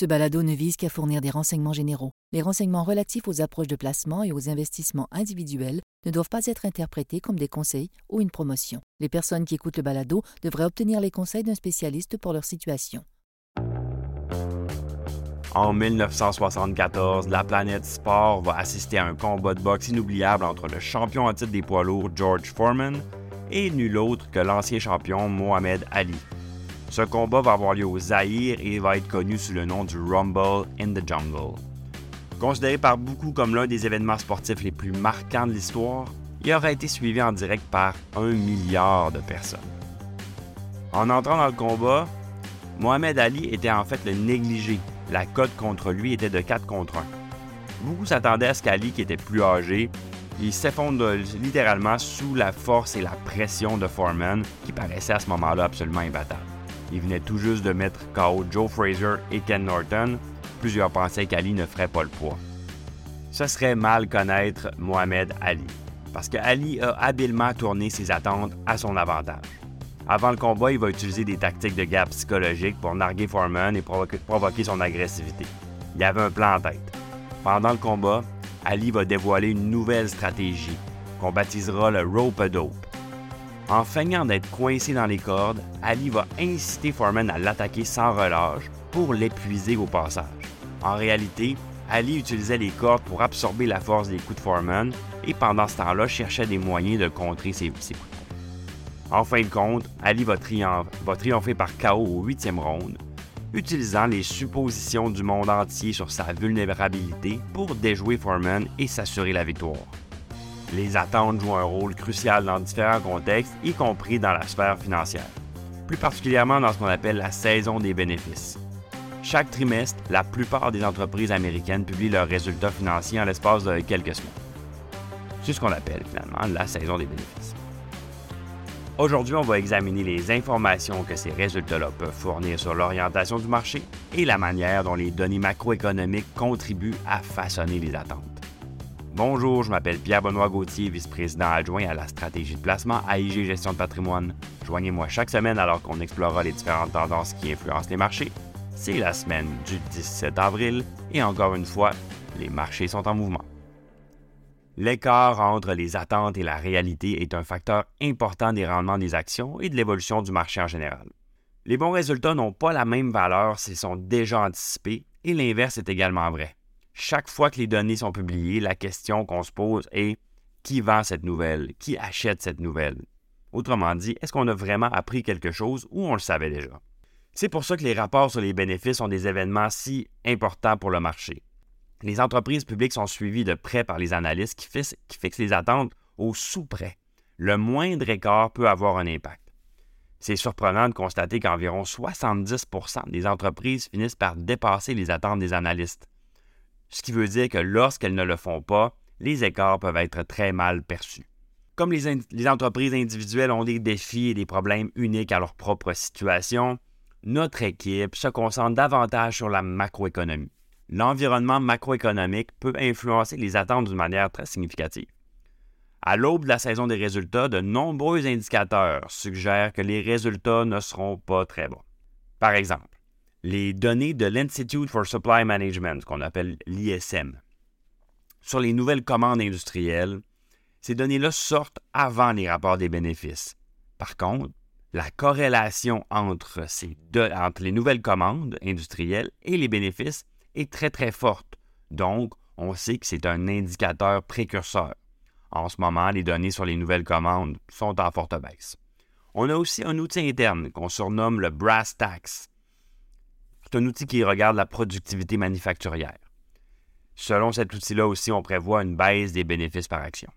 Ce balado ne vise qu'à fournir des renseignements généraux. Les renseignements relatifs aux approches de placement et aux investissements individuels ne doivent pas être interprétés comme des conseils ou une promotion. Les personnes qui écoutent le balado devraient obtenir les conseils d'un spécialiste pour leur situation. En 1974, la planète Sport va assister à un combat de boxe inoubliable entre le champion en titre des poids lourds George Foreman et nul autre que l'ancien champion Mohamed Ali. Ce combat va avoir lieu au Zaïre et va être connu sous le nom du Rumble in the Jungle. Considéré par beaucoup comme l'un des événements sportifs les plus marquants de l'histoire, il aura été suivi en direct par un milliard de personnes. En entrant dans le combat, Mohamed Ali était en fait le négligé. La cote contre lui était de 4 contre 1. Beaucoup s'attendaient à ce qu'Ali, qui était plus âgé, il s'effondre littéralement sous la force et la pression de Foreman, qui paraissait à ce moment-là absolument imbattable. Il venait tout juste de mettre KO Joe Fraser et Ken Norton. Plusieurs pensaient qu'Ali ne ferait pas le poids. Ce serait mal connaître Mohamed Ali, parce que Ali a habilement tourné ses attentes à son avantage. Avant le combat, il va utiliser des tactiques de guerre psychologique pour narguer Foreman et provoquer son agressivité. Il avait un plan en tête. Pendant le combat, Ali va dévoiler une nouvelle stratégie qu'on baptisera le rope a dope. En feignant d'être coincé dans les cordes, Ali va inciter Foreman à l'attaquer sans relâche pour l'épuiser au passage. En réalité, Ali utilisait les cordes pour absorber la force des coups de Foreman et pendant ce temps-là cherchait des moyens de contrer ses, coups. En fin de compte, Ali va, triompher par KO au huitième round, utilisant les suppositions du monde entier sur sa vulnérabilité pour déjouer Foreman et s'assurer la victoire. Les attentes jouent un rôle crucial dans différents contextes, y compris dans la sphère financière, plus particulièrement dans ce qu'on appelle la saison des bénéfices. Chaque trimestre, la plupart des entreprises américaines publient leurs résultats financiers en l'espace de quelques semaines. C'est ce qu'on appelle finalement la saison des bénéfices. Aujourd'hui, on va examiner les informations que ces résultats-là peuvent fournir sur l'orientation du marché et la manière dont les données macroéconomiques contribuent à façonner les attentes. Bonjour, je m'appelle Pierre-Benoît Gauthier, vice-président adjoint à la stratégie de placement AIG Gestion de patrimoine. Joignez-moi chaque semaine alors qu'on explorera les différentes tendances qui influencent les marchés. C'est la semaine du 17 avril et encore une fois, les marchés sont en mouvement. L'écart entre les attentes et la réalité est un facteur important des rendements des actions et de l'évolution du marché en général. Les bons résultats n'ont pas la même valeur s'ils sont déjà anticipés et l'inverse est également vrai chaque fois que les données sont publiées, la question qu'on se pose est qui vend cette nouvelle? Qui achète cette nouvelle? Autrement dit, est-ce qu'on a vraiment appris quelque chose ou on le savait déjà? C'est pour ça que les rapports sur les bénéfices sont des événements si importants pour le marché. Les entreprises publiques sont suivies de près par les analystes qui fixent, les attentes au sous-près. Le moindre écart peut avoir un impact. C'est surprenant de constater qu'environ 70% des entreprises finissent par dépasser les attentes des analystes ce qui veut dire que lorsqu'elles ne le font pas, les écarts peuvent être très mal perçus. Comme les, entreprises individuelles ont des défis et des problèmes uniques à leur propre situation, notre équipe se concentre davantage sur la macroéconomie. L'environnement macroéconomique peut influencer les attentes d'une manière très significative. À l'aube de la saison des résultats, de nombreux indicateurs suggèrent que les résultats ne seront pas très bons. Par exemple, les données de l'Institute for Supply Management, qu'on appelle l'ISM, sur les nouvelles commandes industrielles, ces données-là sortent avant les rapports des bénéfices. Par contre, la corrélation entre, ces deux, entre les nouvelles commandes industrielles et les bénéfices est très très forte. Donc, on sait que c'est un indicateur précurseur. En ce moment, les données sur les nouvelles commandes sont en forte baisse. On a aussi un outil interne qu'on surnomme le Brass Tax, c'est un outil qui regarde la productivité manufacturière. Selon cet outil-là aussi, on prévoit une baisse des bénéfices par action.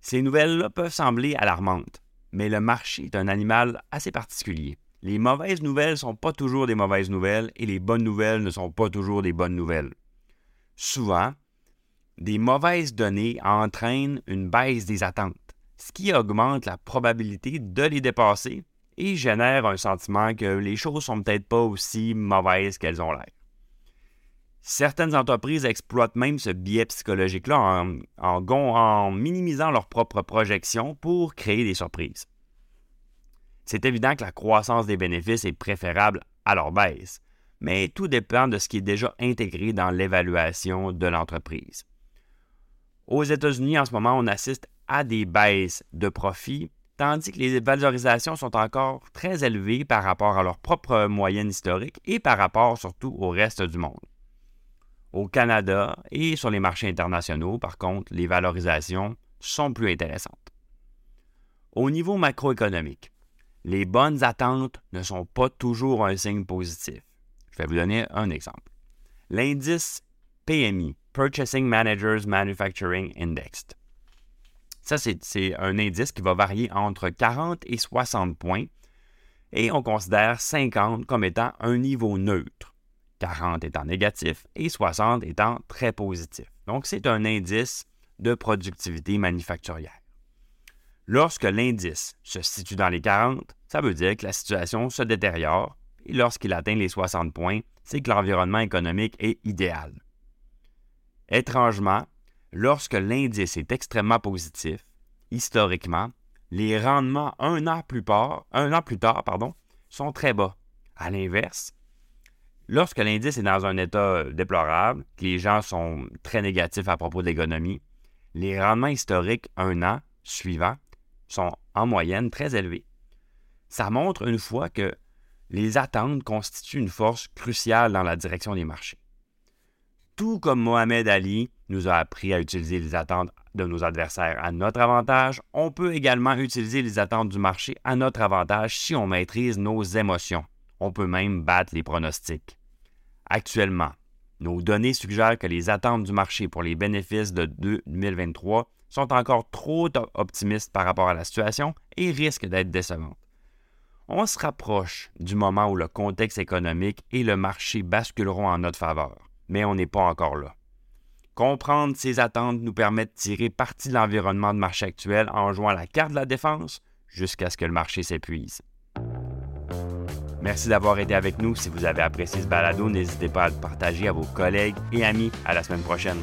Ces nouvelles-là peuvent sembler alarmantes, mais le marché est un animal assez particulier. Les mauvaises nouvelles ne sont pas toujours des mauvaises nouvelles et les bonnes nouvelles ne sont pas toujours des bonnes nouvelles. Souvent, des mauvaises données entraînent une baisse des attentes, ce qui augmente la probabilité de les dépasser et génère un sentiment que les choses sont peut-être pas aussi mauvaises qu'elles ont l'air. Certaines entreprises exploitent même ce biais psychologique-là en, minimisant leurs propres projections pour créer des surprises. C'est évident que la croissance des bénéfices est préférable à leur baisse, mais tout dépend de ce qui est déjà intégré dans l'évaluation de l'entreprise. Aux États-Unis, en ce moment, on assiste à des baisses de profits, tandis que les valorisations sont encore très élevées par rapport à leur propre moyenne historique et par rapport surtout au reste du monde. Au Canada et sur les marchés internationaux, par contre, les valorisations sont plus intéressantes. Au niveau macroéconomique, les bonnes attentes ne sont pas toujours un signe positif. Je vais vous donner un exemple. L'indice PMI, Purchasing Managers Manufacturing Index. Ça, c'est un indice qui va varier entre 40 et 60 points et on considère 50 comme étant un niveau neutre, 40 étant négatif et 60 étant très positif. Donc, c'est un indice de productivité manufacturière. Lorsque l'indice se situe dans les 40, ça veut dire que la situation se détériore et lorsqu'il atteint les 60 points, c'est que l'environnement économique est idéal. Étrangement, lorsque l'indice est extrêmement positif, historiquement, les rendements un an plus tard, sont très bas. À l'inverse, lorsque l'indice est dans un état déplorable, que les gens sont très négatifs à propos de l'économie, les rendements historiques un an suivant sont en moyenne très élevés. Ça montre une fois que les attentes constituent une force cruciale dans la direction des marchés. Tout comme Mohamed Ali nous a appris à utiliser les attentes de nos adversaires à notre avantage, on peut également utiliser les attentes du marché à notre avantage si on maîtrise nos émotions. On peut même battre les pronostics. Actuellement, nos données suggèrent que les attentes du marché pour les bénéfices de 2023 sont encore trop optimistes par rapport à la situation et risquent d'être décevantes. On se rapproche du moment où le contexte économique et le marché basculeront en notre faveur, mais on n'est pas encore là. Comprendre ces attentes nous permet de tirer parti de l'environnement de marché actuel en jouant la carte de la défense jusqu'à ce que le marché s'épuise. Merci d'avoir été avec nous. Si vous avez apprécié ce balado, n'hésitez pas à le partager à vos collègues et amis. À la semaine prochaine.